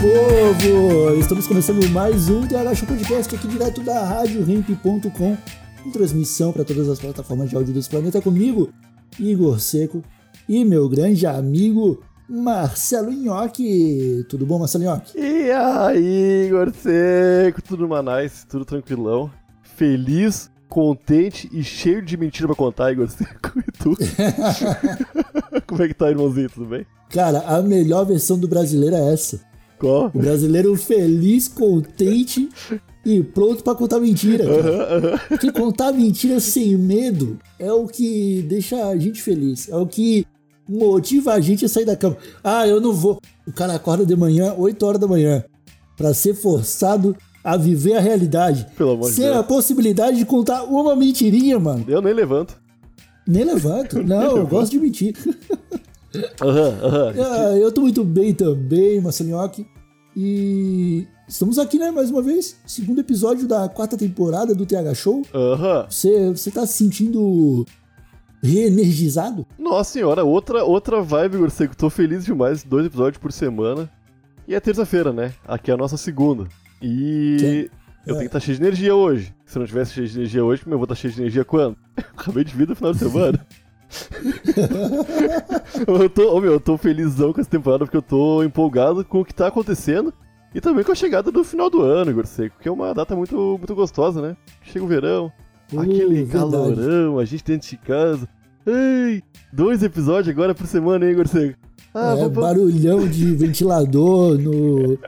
Povo! Estamos começando mais um TH Show Podcast aqui direto da RadioRamp.com com transmissão para todas as plataformas de áudio desse planeta comigo, Igor Seco, e meu grande amigo Marcelo Nhoque. Tudo bom, Marcelo Nhoque? E aí, Igor Seco, tudo manais, tudo tranquilão, feliz, contente e cheio de mentira pra contar, Igor Seco, e tu? Como é que tá, irmãozinho, tudo bem? Cara, a melhor versão do brasileiro é essa. Qual? O brasileiro feliz, contente e pronto pra contar mentira. Cara. Porque contar mentira sem medo é o que deixa a gente feliz. É o que motiva a gente a sair da cama. Ah, eu não vou. O cara acorda de manhã, 8 horas da manhã, pra ser forçado a viver a realidade. Pelo amor de sem Deus. a possibilidade de contar uma mentirinha, mano. Eu nem levanto. Nem levanto. Não, eu gosto de mentir. Aham, aham. Ah, eu tô muito bem também, Marcelinhoque. E estamos aqui, né, mais uma vez. Segundo episódio da quarta temporada do TH Show. Aham. Você, você tá se sentindo reenergizado? Nossa senhora, outra, outra vibe, Igor Seco. Tô feliz demais, dois episódios por semana. E é terça-feira, né? Aqui é a nossa segunda. E Sim. eu É. tenho que estar cheio de energia hoje. Se eu não tivesse cheio de energia hoje, eu vou estar cheio de energia quando? Acabei de vir no final de semana. eu, tô, ô, meu, eu tô felizão com essa temporada porque eu tô empolgado com o que tá acontecendo. E também com a chegada do final do ano, Igor Seco, que é uma data muito, muito gostosa, né? Chega o verão, Uh, aquele verdade. calorão, a gente dentro de casa. Ei, dois episódios agora por semana, hein, Igor Seco? Ah, é, vou- barulhão de ventilador no, no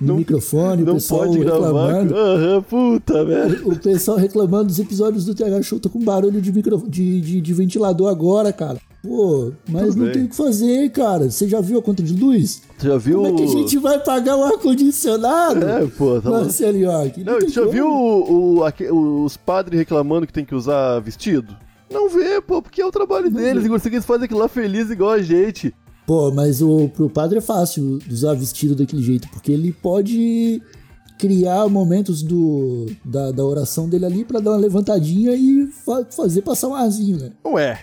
Não- microfone, o não pessoal pode reclamando. Aham, puta, velho. O pessoal reclamando dos episódios do TH Show, tô com barulho de, micro, de, de, de ventilador agora, cara. Pô, mas Tudo não bem. tem o que fazer, cara. Você já viu a conta de luz? Já viu. Como é que a gente vai pagar o ar-condicionado? É, pô, tá. Marcelo York. Não, tu já viu o- o- aque- os padres reclamando que tem que usar vestido? Não vê, pô, porque é o trabalho deles. Igor Seco, eles fazem aquilo lá feliz igual a gente. Pô, mas o, pro padre é fácil usar vestido daquele jeito, porque ele pode criar momentos do, da, da oração dele ali pra dar uma levantadinha e fa- fazer passar um arzinho, né? Não é.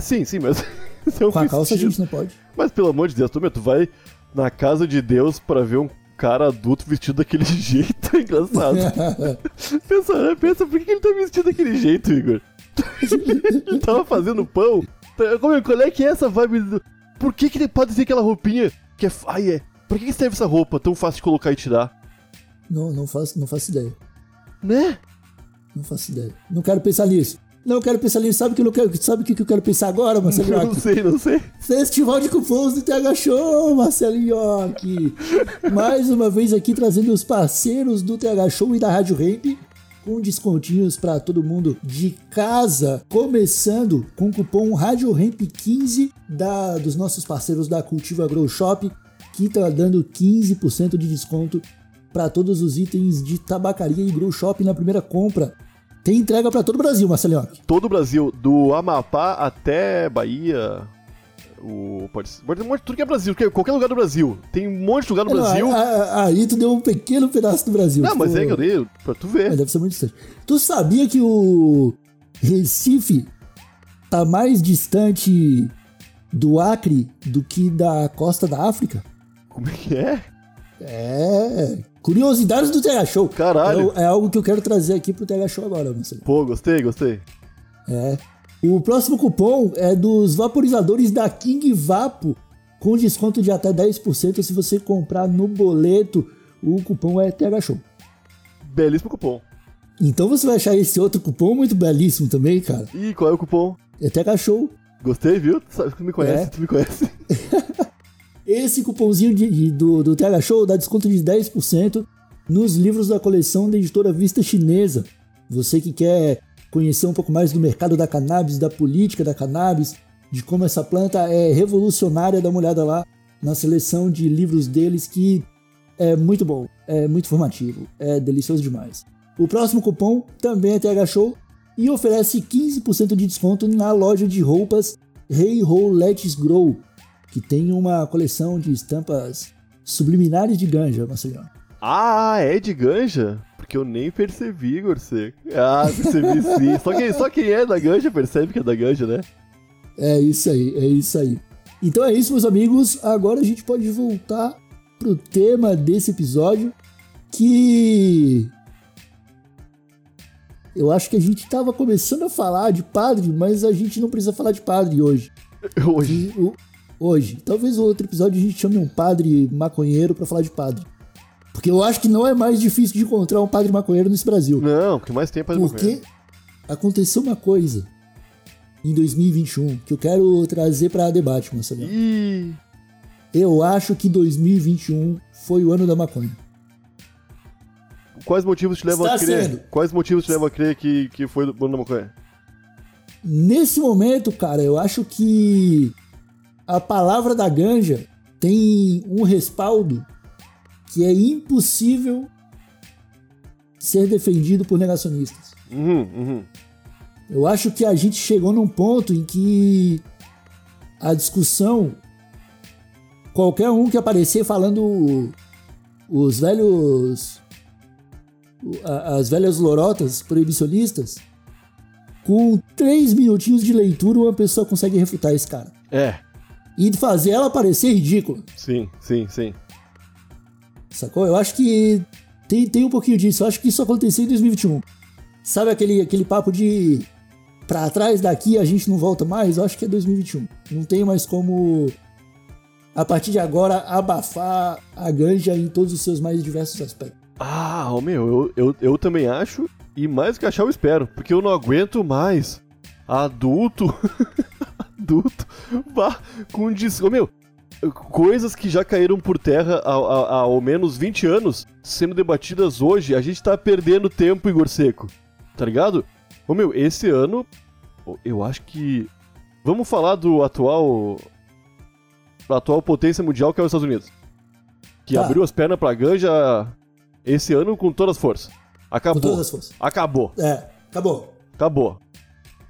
Sim, sim, mas. é um Com a calça a vestido. gente não pode. Mas pelo amor de Deus, tu, meu, tu vai na casa de Deus pra ver um cara adulto vestido daquele jeito, é engraçado. pensa, né? pensa, por que ele tá vestido daquele jeito, Igor? Ele tava fazendo pão. Tá, Como, é- qual é que é essa vibe do... Por que que ele pode ter aquela roupinha que é... Ai, é... Por que que serve essa roupa tão fácil de colocar e tirar? não, não faço, não faço ideia. Né? Não faço ideia. Não quero pensar nisso. Não quero pensar nisso. Sabe o que eu não quero? Sabe o que que eu quero pensar agora, Marcelo Eu não York? sei, não sei. Festival de cupons do TH Show, Marcelo York. Mais uma vez aqui trazendo os parceiros do TH Show e da Rádio Ramp com descontinhos para todo mundo de casa, começando com o cupom Rádio Ramp 15 da, dos nossos parceiros da Cultiva Grow Shop, que tá dando 15% de desconto para todos os itens de tabacaria e grow shop na primeira compra. Tem entrega para todo o Brasil, Marcelo York. Todo o Brasil, do Amapá até Bahia... O, pode, pode ser um monte, tudo que é Brasil, que- qualquer lugar do Brasil. Tem um monte de lugar no Não, Brasil. a- a- Aí tu deu um pequeno pedaço do Brasil. Não, mas Tipo, é que eu dei pra tu ver. Mas deve ser muito distante. Tu sabia que o Recife tá mais distante do Acre do que da costa da África? Como é que é? É. Curiosidades do TH Show. Caralho. É, é algo que eu quero trazer aqui pro TH Show agora, Marcelo. Pô, gostei, gostei. É. O próximo cupom é dos vaporizadores da King Vapo, com desconto de até 10% se você comprar no boleto. O cupom é TH Show. Belíssimo cupom. Então você vai achar esse outro cupom muito belíssimo também, cara. E qual é o cupom? É TH Show. Gostei, viu? Tu sabe que tu me conhece, É. tu me conhece. Esse cupomzinho de- de- do, do TH Show dá desconto de 10% nos livros da coleção da editora Vista Chinesa. Você que quer conhecer um pouco mais do mercado da cannabis, da política da cannabis, de como essa planta é revolucionária, dá uma olhada lá na seleção de livros deles que é muito bom, é muito formativo, é delicioso demais. O próximo cupom também é TH Show e oferece 15% de desconto na loja de roupas Hey Ho Let's Grow, que tem uma coleção de estampas subliminares de ganja, Marcelinho. Ah, é de ganja? Porque eu nem percebi, Gorseco. Ah, percebi sim. Só quem, só quem é da ganja percebe que é da ganja, né? É isso aí, é isso aí. Então é isso, meus amigos. Agora a gente pode voltar pro tema desse episódio, que eu acho que a gente estava começando a falar de padre, mas a gente não precisa falar de padre hoje. Hoje. E o- hoje. Talvez o outro episódio a gente chame um padre maconheiro para falar de padre. Porque eu acho que não é mais difícil de encontrar um padre maconheiro nesse Brasil. Não, o que mais tem é pra Porque aconteceu uma coisa em 2021 que eu quero trazer para debate, Marcelinho. Ih, Eu acho que 2021 foi o ano da maconha. quais motivos te levam Está a crer? sendo. Quais motivos te levam a crer que, que foi do Bruno da Maconha? Nesse momento, cara, eu acho que a palavra da ganja tem um respaldo que é impossível ser defendido por negacionistas. Uhum, uhum. Eu acho que a gente chegou num ponto em que a discussão, qualquer um que aparecer falando os velhos, as velhas lorotas proibicionistas, com três minutinhos de leitura uma pessoa consegue refutar esse cara. É, E fazer ela parecer ridícula, sim, sim, sim. Sacou? Eu acho que tem, tem um pouquinho disso. Eu acho que isso aconteceu em 2021. Sabe aquele, aquele papo de pra trás daqui a gente não volta mais? Eu acho que é 2021. Não tem mais como, a partir de agora, abafar a ganja em todos os seus mais diversos aspectos. Ah, meu, eu, eu, eu também acho, e mais que achar eu espero, porque eu não aguento mais adulto, adulto, vá com dis... Ô meu, coisas que já caíram por terra há, há, há ao menos 20 anos, sendo debatidas hoje, a gente tá perdendo tempo, Igor Seco, tá ligado? Ô meu, esse ano, eu acho que... Vamos falar do atual... Da atual potência mundial que é os Estados Unidos. Que Tá. abriu as pernas pra ganja esse ano com todas as forças. Acabou. Com todas as forças. Acabou. É, acabou. Acabou.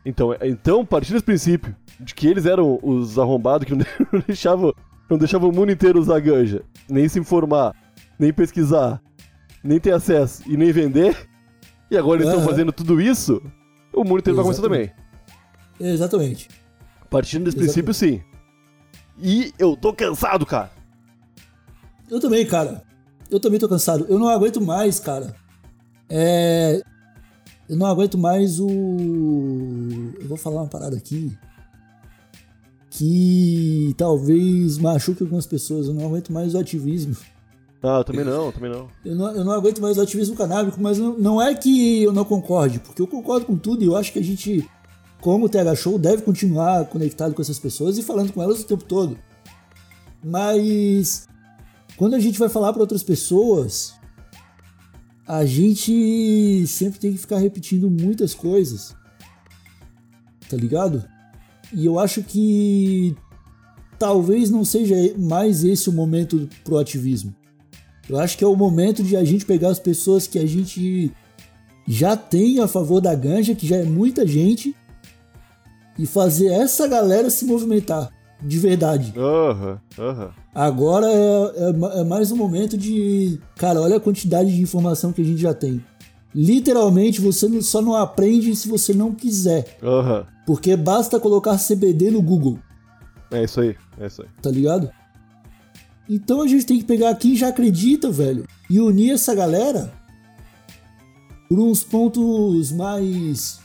Então, então, partir desse princípio de que eles eram os arrombados que não deixavam, não deixavam o mundo inteiro usar ganja, nem se informar, nem pesquisar, nem ter acesso e nem vender, e agora eles estão Aham. fazendo tudo isso, o mundo inteiro vai começar também. Exatamente. Exatamente. Partindo desse Exatamente. princípio, sim. E eu tô cansado, cara. Eu também, cara. Eu também tô cansado. Eu não aguento mais, cara. É. Eu não aguento mais o. Eu vou falar uma parada aqui. Que talvez machuque algumas pessoas. Eu não aguento mais o ativismo. Ah, eu também não, eu também não. Eu não, eu não aguento mais o ativismo canábico, mas não, não é que eu não concorde, porque eu concordo com tudo e eu acho que a gente, como TH Show, deve continuar conectado com essas pessoas e falando com elas o tempo todo. Mas quando a gente vai falar para outras pessoas, a gente sempre tem que ficar repetindo muitas coisas. Tá ligado? E eu acho que talvez não seja mais esse o momento pro ativismo. Eu acho que é o momento de a gente pegar as pessoas que a gente já tem a favor da ganja, que já é muita gente, e fazer essa galera se movimentar de verdade. Aham, aham. Agora é, é é mais um momento de. Cara, olha a quantidade de informação que a gente já tem. Literalmente, você só não aprende se você não quiser. Aham. Porque basta colocar CBD no Google, É isso aí, é isso aí. tá ligado? Então a gente tem que pegar quem já acredita, velho, e unir essa galera por uns pontos mais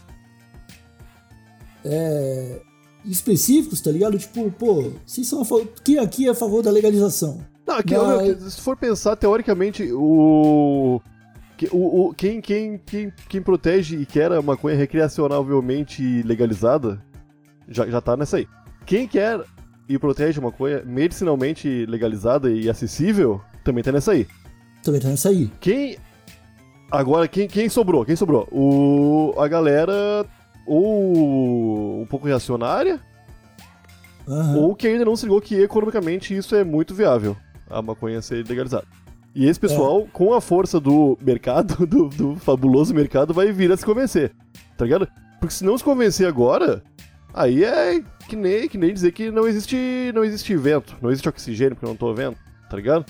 é, específicos, tá ligado? Tipo, pô, vocês são a favor, quem aqui é a favor da legalização? Não, que, Mas- se for pensar, teoricamente, o. o, o- quem, quem, quem, quem protege e quer a maconha recreacionalmente legalizada já, já tá nessa aí. Quem quer e protege a maconha medicinalmente legalizada e acessível também tá nessa aí. Também tá nessa aí. Quem. Agora, quem, quem sobrou? Quem sobrou? O, a galera ou um pouco reacionária Aham. ou que ainda não se ligou que economicamente isso é muito viável, a maconha ser legalizada. E esse pessoal, É. com a força do mercado, do, do fabuloso mercado, vai vir a se convencer, tá ligado? Porque se não se convencer agora, aí é que nem, que nem dizer que não existe, não existe vento, não existe oxigênio porque eu não tô vendo, tá ligado?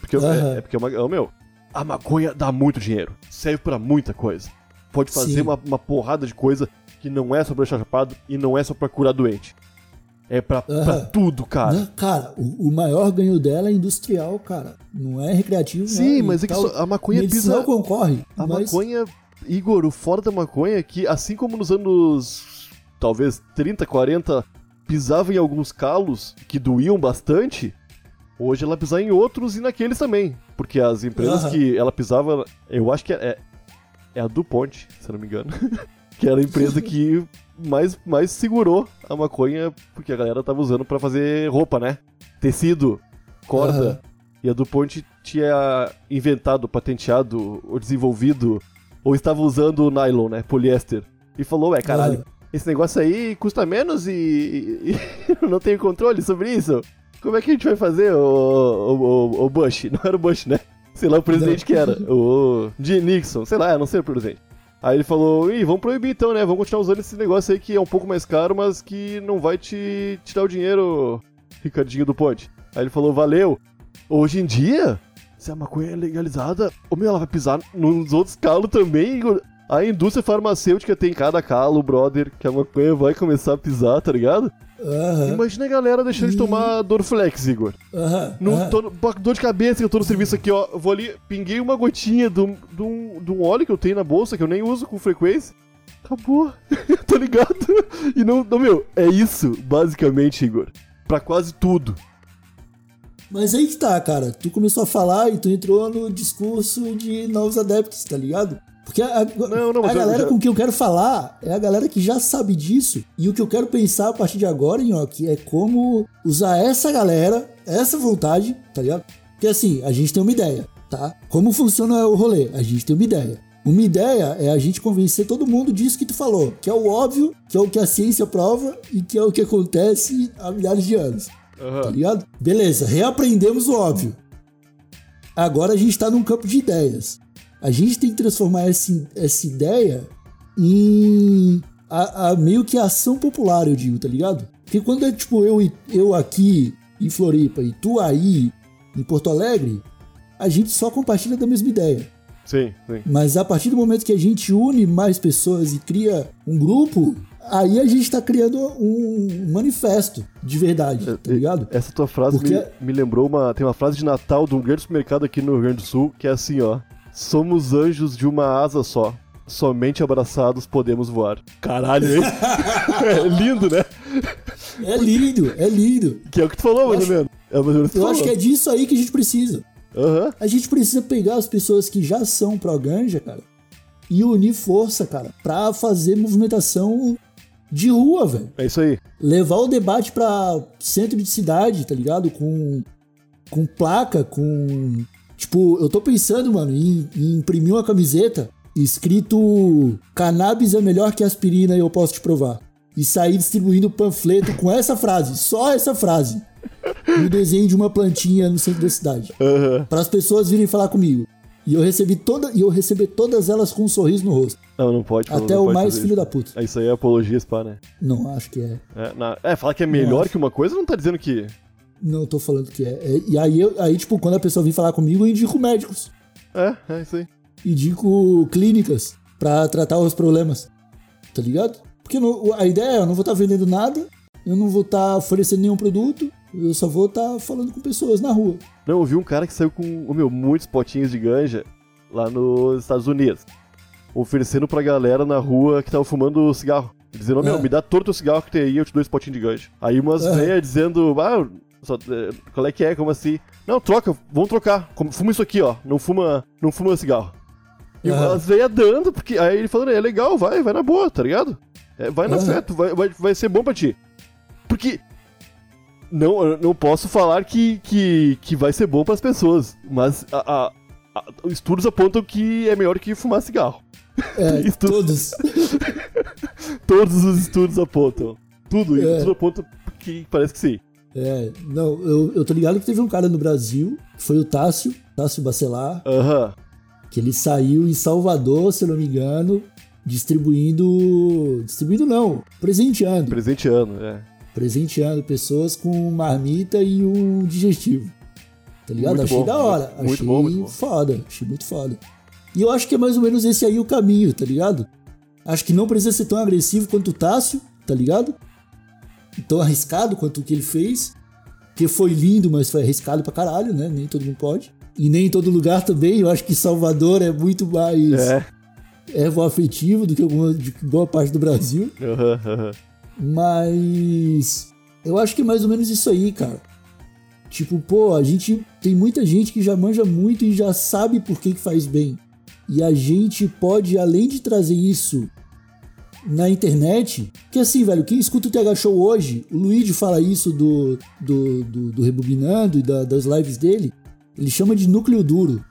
Porque, é- Aham. é, porque, é uma- meu, a maconha dá muito dinheiro, serve pra muita coisa. Pode fazer uma, uma porrada de coisa que não é só pra deixar chapado e não é só pra curar doente. É pra, pra tudo, cara. Né? Cara, o, o maior ganho dela é industrial, cara. Não é recreativo. Sim, não mas é que a maconha pisa. concorre. A mas... maconha, Igor, o fora da maconha é que, assim como nos anos talvez 30, 40, pisava em alguns calos que doíam bastante, hoje ela pisa em outros e naqueles também. Porque as empresas que ela pisava, eu acho que é, é a DuPont, se não me engano. que era a empresa que mais, mais segurou a maconha, porque a galera tava usando pra fazer roupa, né? Tecido, corda. Aham. E a DuPont tinha inventado, patenteado, ou desenvolvido, ou estava usando o nylon, né? Poliéster. E falou, ué, caralho, Aham. esse negócio aí custa menos e, e- e eu não tenho controle sobre isso. Como é que a gente vai fazer, o, o, o- o Bush? Não era o Bush, né? Sei lá o presidente Não. que era. O Jim Nixon, sei lá, eu não sei o presidente. Aí ele falou, ih, vamos proibir então, né? Vamos continuar usando esse negócio aí que é um pouco mais caro, mas que não vai te, dar o dinheiro, Ricardinho do Ponte. Aí ele falou, valeu. Hoje em dia, se a maconha é legalizada, ô meu, ela vai pisar nos outros calos também. A indústria farmacêutica tem cada calo, brother, que a maconha vai começar a pisar, tá ligado? Aham, Imagina a galera deixando de tomar Dorflex, Igor. aham, Não aham. tô, no- dor de cabeça que eu tô no serviço aqui, ó. Vou ali, pinguei uma gotinha de um, óleo que eu tenho na bolsa, que eu nem uso com frequência. Acabou. tá ligado? E não, não, meu, é isso, basicamente, Igor. Pra quase tudo. Mas aí que tá, cara. Tu começou a falar e tu entrou no discurso de novos adeptos, tá ligado? Porque a, a- Não, não, a galera já- com quem eu quero falar é a galera que já sabe disso. E o que eu quero pensar a partir de agora, Nhoque, é como usar essa galera, essa vontade, tá ligado? Porque assim, a gente tem uma ideia, tá? Como funciona o rolê? A gente tem uma ideia. Uma ideia é a gente convencer todo mundo disso que tu falou, que é o óbvio, que é o que a ciência prova e que é o que acontece há milhares de anos tá ligado? Beleza, reaprendemos o óbvio. Agora a gente tá num campo de ideias. A gente tem que transformar essa, essa ideia em a, a meio que ação popular, eu digo, tá ligado? Porque quando é tipo eu, eu aqui em Floripa e tu aí em Porto Alegre, a gente só compartilha da mesma ideia. Sim, sim. Mas a partir do momento que a gente une mais pessoas e cria um grupo, aí a gente tá criando um manifesto de verdade, tá ligado? Essa tua frase Porque- me, me lembrou uma. Tem uma frase de Natal de um grande supermercado aqui no Rio Grande do Sul, que é assim, ó. Somos anjos de uma asa só. Somente abraçados podemos voar. Caralho, hein? é lindo, né? É lindo, é lindo. Que é o que tu falou, mais ou menos. É mais ou menos Eu falou. acho que é disso aí que a gente precisa. Aham. A gente precisa pegar as pessoas que já são pró-ganja, cara, e unir força, cara, pra fazer movimentação de rua, velho. É isso aí. Levar o debate pra centro de cidade, tá ligado? Com, com placa, com. Tipo, eu tô pensando, mano, em, em imprimir uma camiseta escrito cannabis é melhor que aspirina e eu posso te provar. E sair distribuindo panfleto com essa frase, só essa frase. No desenho de uma plantinha no centro da cidade. Aham. Para as pessoas virem falar comigo. E eu recebi toda e eu receber todas elas com um sorriso no rosto. Não, não pode. Até não o pode mais filho isso. da puta. É, Isso aí é apologia, spa, né? Não, acho que é. É, na- é, fala que é melhor que uma coisa, não tá dizendo que. Não tô falando que é. É, e aí, eu, aí, tipo, quando a pessoa vem falar comigo, eu indico médicos. É, é isso aí. Indico clínicas pra tratar os problemas. Tá ligado? Porque não- a ideia é, eu não vou estar vendendo nada, eu não vou estar oferecendo nenhum produto, eu só vou estar falando com pessoas na rua. Não, eu vi um cara que saiu com, meu, muitos potinhos de ganja lá nos Estados Unidos. Oferecendo pra galera na rua que tava fumando cigarro. Dizendo, ô, meu, É. me dá todo o cigarro que tem aí, eu te dou esse potinho de ganja. Aí umas É. dizendo, ah, só- é, qual é que é, como assim? Não, troca, vamos trocar. Fuma isso aqui, ó. Não fuma, não fuma cigarro. E Aham. as velhas dando, porque aí ele falando, é legal, vai, vai na boa, tá ligado? É, vai na tu vai, vai, vai ser bom pra ti. Porque não, não posso falar que, que, que vai ser bom pras pessoas, mas a, a- a- estudos apontam que é melhor que fumar cigarro. É, Isso- todos. Todos os estudos apontam. Tudo, É. tudo aponta que parece que sim. É, não, eu, eu tô ligado que teve um cara no Brasil, que foi o Tássio, Tássio Bacelar, Aham. que ele saiu em Salvador, se eu não me engano, distribuindo. Distribuindo não, presenteando. Presenteando, é. Presenteando pessoas com marmita e um digestivo. Tá ligado? Muito achei bom, da hora. muito achei bom, muito bom. foda. Achei muito foda. E eu acho que é mais ou menos esse aí o caminho, tá ligado? Acho que não precisa ser tão agressivo quanto o Tássio, tá ligado? Tão arriscado quanto o que ele fez. Que foi lindo, mas foi arriscado pra caralho, né? Nem todo mundo pode. E nem em todo lugar também. Eu acho que Salvador é muito mais É. ervo afetivo do que alguma, de boa parte do Brasil. Mas eu acho que é mais ou menos isso aí, cara. Tipo, pô, a gente tem muita gente que já manja muito e já sabe por que, que faz bem. E a gente pode, além de trazer isso na internet, que assim, velho, quem escuta o TH Show hoje, o Luigi fala isso do, do, do, do Rebobinando e da- das lives dele, ele chama de núcleo duro.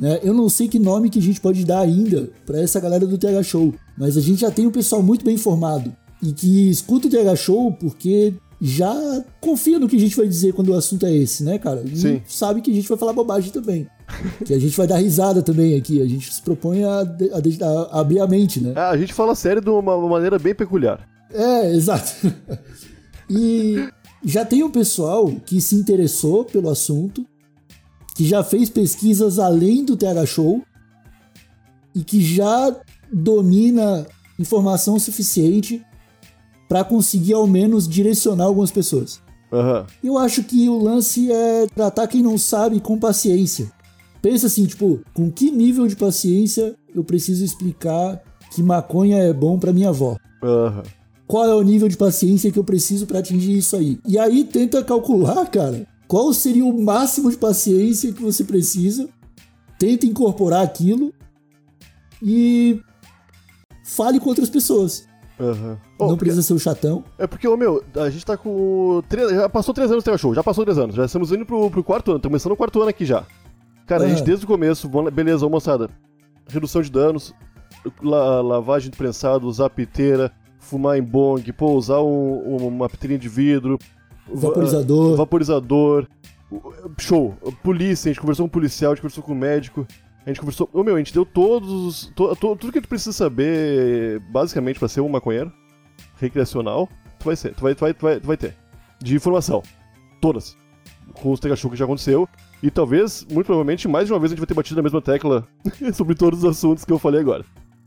né? Eu não sei que nome que a gente pode dar ainda pra essa galera do TH Show, mas a gente já tem um pessoal muito bem informado e que escuta o TH Show porque já confia no que a gente vai dizer quando o assunto é esse, né, cara? E Sim. sabe que a gente vai falar bobagem também. que a gente vai dar risada também aqui. A gente se propõe a, a a abrir a mente, né? Ah, a gente fala sério de uma uma maneira bem peculiar. É, exato. e já tem um pessoal que se interessou pelo assunto, que já fez pesquisas além do TH Show e que já domina informação suficiente para conseguir ao menos direcionar algumas pessoas. Aham. Eu acho que o lance é tratar quem não sabe com paciência. Pensa assim, tipo, com que nível de paciência eu preciso explicar que maconha é bom pra minha avó? Aham. qual é o nível de paciência que eu preciso pra atingir isso aí. E aí tenta calcular, cara, qual seria o máximo de paciência que você precisa. Tenta incorporar aquilo e fale com outras pessoas. Ô, Não precisa ser o chatão. É porque, ô meu, a gente tá com. Já passou três anos do Show, já passou três anos. Já estamos indo pro, pro quarto ano, estamos começando o quarto ano aqui já. Cara, a gente Ah. desde o começo, beleza, ô moçada. Redução de danos, la- lavagem de prensado, usar piteira, fumar em bong, pô, usar um- um- uma piteirinha de vidro. va- Vaporizador. Vaporizador. Show. Polícia, a gente conversou com o policial, a gente conversou com o médico. A gente conversou. Ô meu, a gente deu todos. os- to- to- tudo que tu precisa saber, basicamente, pra ser um maconheiro recreacional, tu vai ser. Tu vai, tu vai, tu vai, tu vai ter. De informação. Todas. Com os Tega Show que já aconteceu. E talvez, muito provavelmente, mais de uma vez a gente vai ter batido na mesma tecla sobre todos os assuntos que eu falei agora.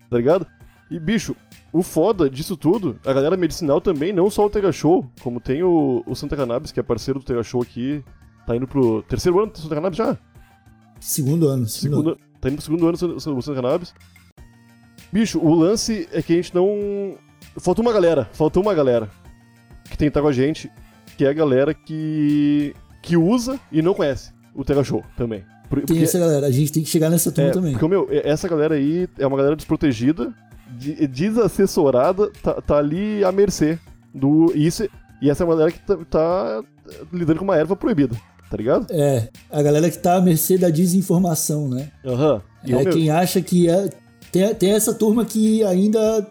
Tá ligado? E, bicho, o foda disso tudo, a galera medicinal também, não só o Tega Show, como tem o, o Santa Cannabis, que é parceiro do Tega Show aqui, tá indo pro terceiro ano do Santa Cannabis já? Segundo ano. Segundo ano. Tá indo pro segundo ano do Santa- do Santa Cannabis. Bicho, o lance é que a gente não. Faltou uma galera, faltou uma galera que tem que estar com a gente, que é a galera que. que usa e não conhece o Tega Show também. Por- Tem essa galera. A gente tem que chegar nessa turma é, também. Porque, meu, essa galera aí é uma galera desprotegida, de- desassessorada, tá, tá ali à mercê do. Isso, e essa é uma galera que tá, tá lidando com uma erva proibida, tá ligado? É, a galera que tá à mercê da desinformação, né? Aham. Ô, É quem acha que é. Tem, tem essa turma que ainda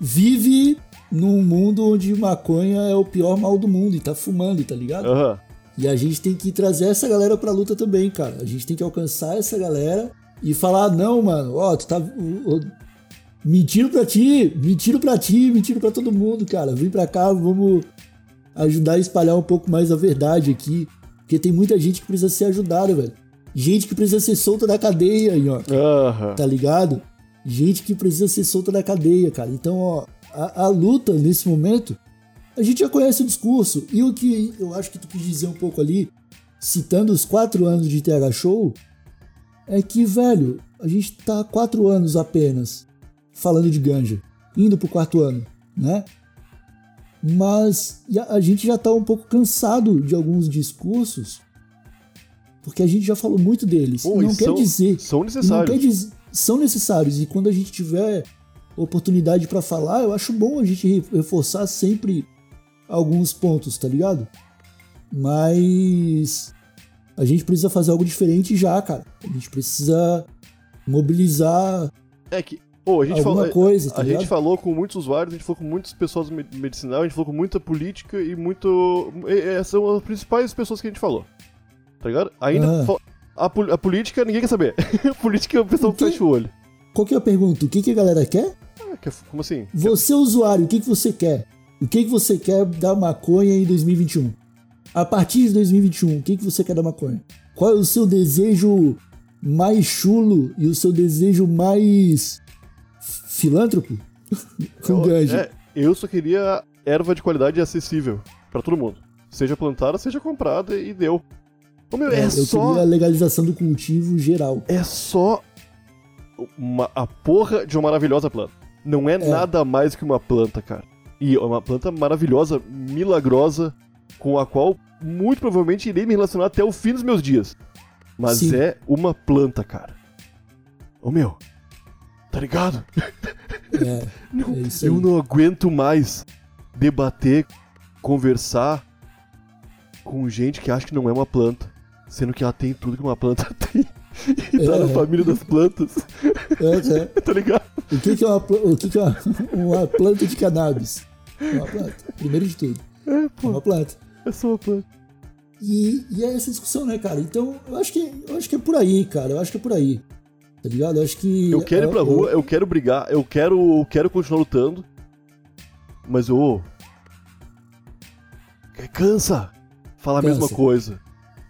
vive num mundo onde maconha é o pior mal do mundo e tá fumando, tá ligado? Aham. E a gente tem que trazer essa galera pra luta também, cara. A gente tem que alcançar essa galera e falar: não, mano, ó, tu tá. ó, Mentiro pra ti, mentiro pra ti, mentiro pra todo mundo, cara. Vem pra cá, vamos ajudar a espalhar um pouco mais a verdade aqui. Porque tem muita gente que precisa ser ajudada, velho. Gente que precisa ser solta da cadeia aí, ó tá ligado? Gente que precisa ser solta da cadeia, cara. Então, ó, a, a luta nesse momento, a gente já conhece o discurso. E o que eu acho que tu quis dizer um pouco ali, citando os quatro anos de TH Show, é que, velho, a gente tá há quatro anos apenas falando de ganja, indo pro quarto ano, né? Mas a, gente já tá um pouco cansado de alguns discursos, porque a gente já falou muito deles. Pô, não quer são- dizer São não necessários. quer dizer, são necessários e quando a gente tiver oportunidade pra falar, eu acho bom a gente re- reforçar sempre alguns pontos, tá ligado? Mas a gente precisa fazer algo diferente já, cara. A gente precisa mobilizar É que Pô, a gente alguma falou, coisa, tá a ligado? gente falou com muitos usuários, a gente falou com muitas pessoas me- medicinal, a gente falou com muita política e muito. e- e- são as principais pessoas que a gente falou. Tá ligado? Ainda. Ah. A, a política ninguém quer saber. a política o pessoal O quê? fecha o olho. Qual que é a pergunta? O que, que a galera quer? Ah, que- como assim? Você, usuário, o que, que você quer? O que, que você quer da maconha em 2021? A partir de 2021, o que, que você quer da maconha? Qual é o seu desejo mais chulo e o seu desejo mais filântropo? É, eu só queria erva de qualidade acessível pra todo mundo. Seja plantada, seja comprada e deu. Ô, meu, é, eu só. queria a legalização do cultivo geral. É só uma, a porra de uma maravilhosa planta. Não é, nada mais que uma planta, cara. E é uma planta maravilhosa, milagrosa, com a qual muito provavelmente irei me relacionar até o fim dos meus dias. Mas Sim. é uma planta, cara. Ô meu, tá ligado? É, é isso aí. Eu não aguento mais debater, conversar com gente que acha que não é uma planta, sendo que ela tem tudo que uma planta tem. E tá na É. família das plantas, É, é. tá ligado? O que, que é, uma, o que, que é uma, uma planta de cannabis? É uma planta. Primeiro de tudo. É, É pô, uma planta. é só uma planta. E, e é essa discussão, né, cara? Então, eu acho que eu acho que é por aí, cara. Eu acho que é por aí. Tá ligado? Eu acho que. Eu quero ir pra eu- rua, eu quero brigar, eu quero, eu quero continuar lutando, mas ô. cansa falar a Cansa. mesma coisa.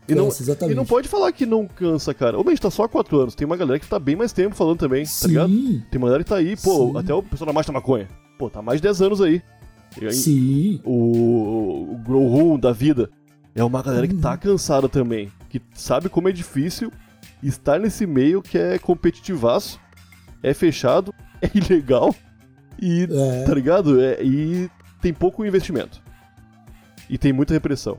E não, Cansa, exatamente. e não pode falar que não cansa, cara. Ô, a gente tá só há 4 anos. Tem uma galera que tá bem mais tempo falando também, tá ligado? Sim, Tem uma galera que tá aí, pô, Sim. até o pessoal da Marcha da Maconha. Pô, tá há mais de 10 anos aí. E aí, sim. o, o Grow Room da vida. É uma galera que Uhum. tá cansada também. Que sabe como é difícil estar nesse meio que é competitivaço, é fechado, é ilegal e, É. tá ligado? É, e tem pouco investimento. E tem muita repressão.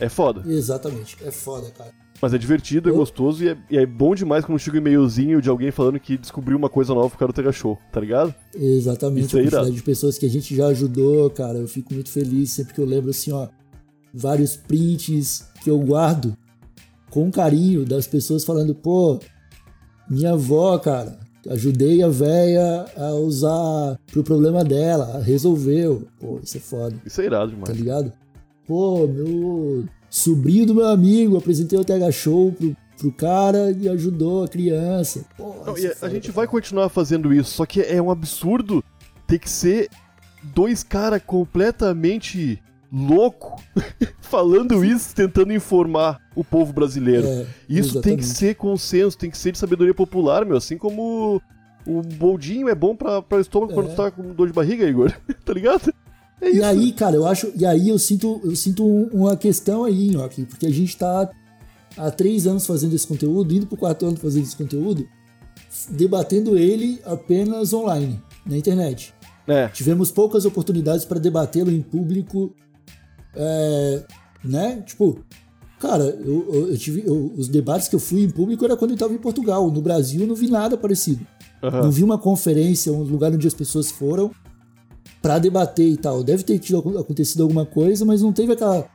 É foda. Exatamente. É foda, cara. Mas é divertido, é Eu- gostoso e é, e é bom demais quando chega um e-mailzinho de alguém falando que descobriu uma coisa nova pro cara do Tega Show, tá ligado? Exatamente. Isso a quantidade de pessoas que a gente já ajudou, cara. Eu fico muito feliz sempre que eu lembro, assim, ó. Vários prints que eu guardo com carinho das pessoas falando, pô, minha avó, cara, ajudei a véia a usar pro problema dela, resolveu. Pô, isso é foda. Isso é irado tá demais. ligado? Pô, meu sobrinho do meu amigo, apresentei o TH Show pro, pro cara e ajudou a criança. Pô, Não, isso é a, foda, gente vai continuar fazendo isso, só que é um absurdo ter que ser dois caras completamente louco falando isso, tentando informar o povo brasileiro. É, isso tem que exatamente. ser consenso, tem que ser de sabedoria popular, meu, assim como o boldinho é bom pra, pra estômago quando É. tu tá com dor de barriga, Igor. tá ligado? É E isso. aí, cara, eu acho. E aí eu sinto, eu sinto um- uma questão aí, Nhoque, porque a gente tá há três anos fazendo esse conteúdo, indo pro quarto ano fazendo esse conteúdo, debatendo ele apenas online, na internet. É, Tivemos poucas oportunidades para debatê-lo em público, é, né? Tipo, cara, eu, eu- eu tive eu- os debates que eu fui em público era quando eu estava em Portugal. No Brasil eu não vi nada parecido. aham. Não vi uma conferência, um lugar onde as pessoas foram para debater e tal. Deve ter tido, acontecido alguma coisa, mas não teve aquela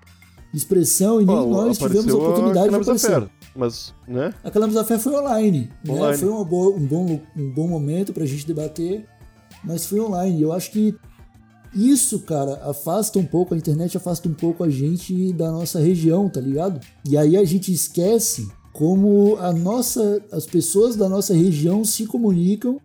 expressão e nem nós tivemos a oportunidade de Cannabis aparecer. Affair, Mas, né? A Cannabis Affair foi online. né? Online. Foi uma boa- um, bom, um bom momento pra gente debater, mas foi online. Eu acho que isso, cara, afasta um pouco, a internet afasta um pouco a gente da nossa região, tá ligado? E aí a gente esquece como a nossa, as pessoas da nossa região se comunicam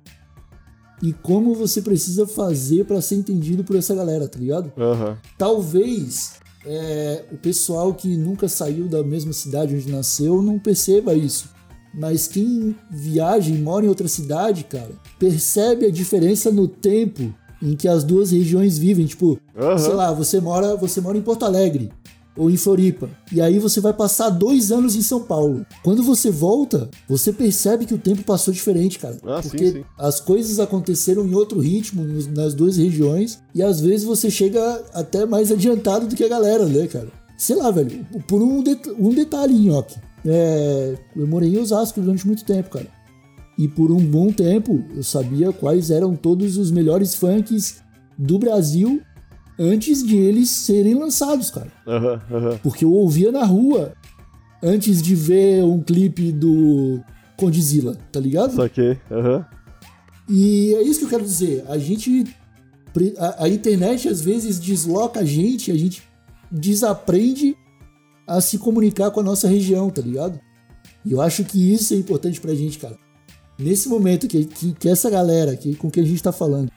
e como você precisa fazer pra ser entendido por essa galera, tá ligado? Aham. Talvez é, o pessoal que nunca saiu da mesma cidade onde nasceu não perceba isso. Mas quem viaja e mora em outra cidade, cara, percebe a diferença no tempo em que as duas regiões vivem. Tipo, Aham. sei lá, você mora, você mora em Porto Alegre ou em Floripa. E aí você vai passar dois anos em São Paulo. Quando você volta, você percebe que o tempo passou diferente, cara. Ah, sim, porque sim. as coisas aconteceram em outro ritmo nas duas regiões. E às vezes você chega até mais adiantado do que a galera, né, cara? Sei lá, velho. Por um, um detalhe, Nhoque. É, eu morei em Osasco durante muito tempo, cara. E por um bom tempo eu sabia quais eram todos os melhores funks do Brasil antes de eles serem lançados, cara. Aham, aham. Porque eu ouvia na rua antes de ver um clipe do Condizila, tá ligado? Saquei. Aham. E é isso que eu quero dizer. A gente. A, a internet às vezes desloca a gente, a gente desaprende a se comunicar com a nossa região, tá ligado? E eu acho que isso é importante pra gente, cara. Nesse momento que, que, que essa galera que, com que a gente tá falando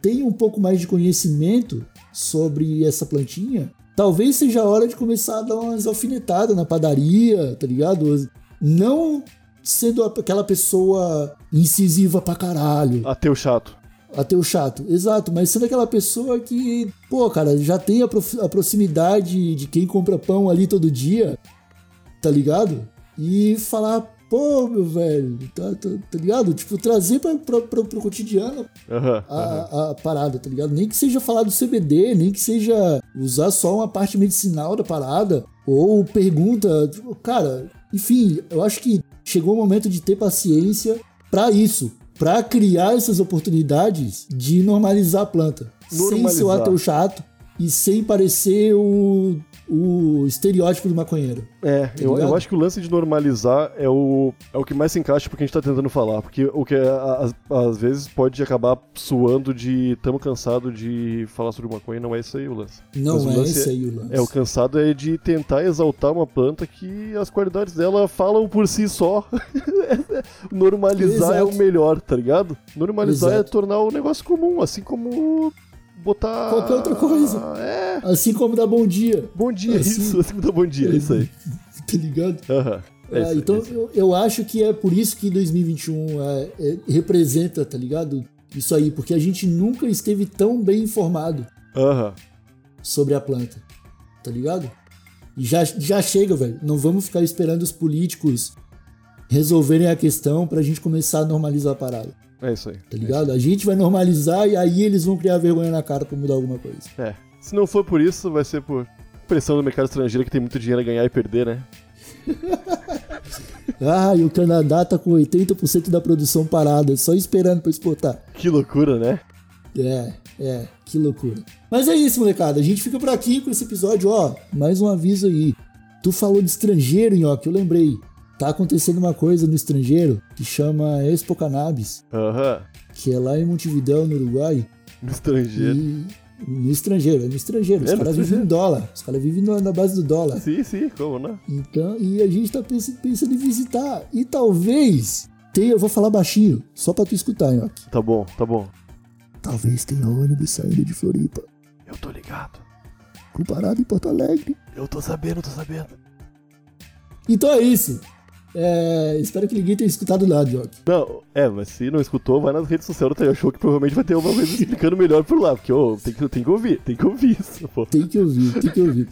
tem um pouco mais de conhecimento sobre essa plantinha, talvez seja a hora de começar a dar umas alfinetadas na padaria, tá ligado? Não sendo aquela pessoa incisiva pra caralho. Ateu chato. Ateu chato, exato, mas sendo aquela pessoa que, pô, cara, já tem a, a proximidade de quem compra pão ali todo dia, tá ligado? E falar, pô, meu velho, tá, tá, tá ligado? Tipo, trazer pra, pra, pra, pro cotidiano uhum, a, uhum. a, parada, tá ligado? Nem que seja falar do CBD, nem que seja usar só uma parte medicinal da parada, ou pergunta, tipo, cara, enfim, eu acho que chegou o momento de ter paciência para isso, para criar essas oportunidades de normalizar a planta, normalizar. sem ser o ateu chato e sem parecer o o estereótipo do maconheiro. É, tá eu, eu, acho que o lance de normalizar é o, é o que mais se encaixa porque a gente tá tentando falar. Porque o que às, às vezes pode acabar suando de tamo cansado de falar sobre maconha, não é isso aí o lance. Não Mas é esse aí o lance. É, o cansado é de tentar exaltar uma planta que as qualidades dela falam por si só. Normalizar Exato. é o melhor, tá ligado? Normalizar é Exato. é tornar o negócio comum, assim como botar. Qualquer outra coisa. É. Assim como dar bom dia. Bom dia, assim, isso, assim como dar bom dia, é isso aí. tá ligado? Aham. É, é então eu, eu, acho que é por isso que 2021 é, é, representa, tá ligado? Isso aí, porque a gente nunca esteve tão bem informado uhum. sobre a planta, tá ligado? E já, já chega, velho. Não vamos ficar esperando os políticos resolverem a questão pra gente começar a normalizar a parada. É isso aí. Tá ligado? A gente vai normalizar e aí eles vão criar vergonha na cara pra mudar alguma coisa. É. Se não for por isso, vai ser por pressão do mercado estrangeiro que tem muito dinheiro a ganhar e perder, né? ah, e o Canadá tá com 80% da produção parada, só esperando pra exportar. Que loucura, né? É, é, que loucura. Mas é isso, molecada. A gente fica por aqui com esse episódio, ó. Mais um aviso aí. Tu falou de estrangeiro, Nhoque, eu lembrei tá acontecendo uma coisa no estrangeiro que chama Expo Cannabis. Aham. Que é lá em Montevidéu, no Uruguai. No estrangeiro. E... No estrangeiro, é no estrangeiro. Os é, caras vivem em dólar. Os caras vivem na base do dólar. Sim, sim, como não? Então, e a gente tá pensando, pensando em visitar. E talvez tenha, eu vou falar baixinho, só pra tu escutar, Nhoque. Tá bom, tá bom. Talvez tenha ônibus saindo de Floripa. Eu tô ligado. Comparado em Porto Alegre. Eu tô sabendo, tô sabendo. Então é isso. É, espero que ninguém tenha escutado nada, Jock. Não, é, mas se não escutou, vai nas redes sociais do Tayo Show que provavelmente vai ter uma coisa explicando melhor por lá, porque oh, tem, que, tem que ouvir, tem que ouvir isso, pô. Tem que ouvir, tem que ouvir.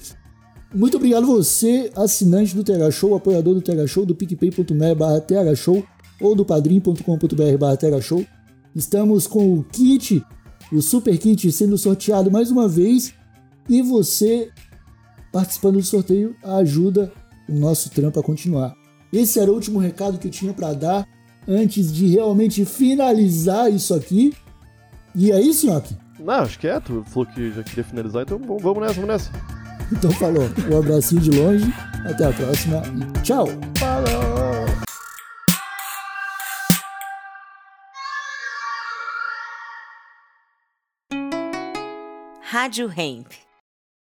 Muito obrigado você, assinante do TH Show, apoiador do TH Show, do picpay.me barra TH Show ou do padrim.com.br barra TH Show. Estamos com o kit, o super kit sendo sorteado mais uma vez e você participando do sorteio ajuda o nosso trampo a continuar. Esse era o último recado que eu tinha para dar antes de realmente finalizar isso aqui. E é isso, Nhoque? Não, acho que é. Tu falou que já queria finalizar, então vamos nessa, vamos nessa. Então falou. Um abracinho de longe. Até a próxima e tchau. Falou! Rádio Hemp.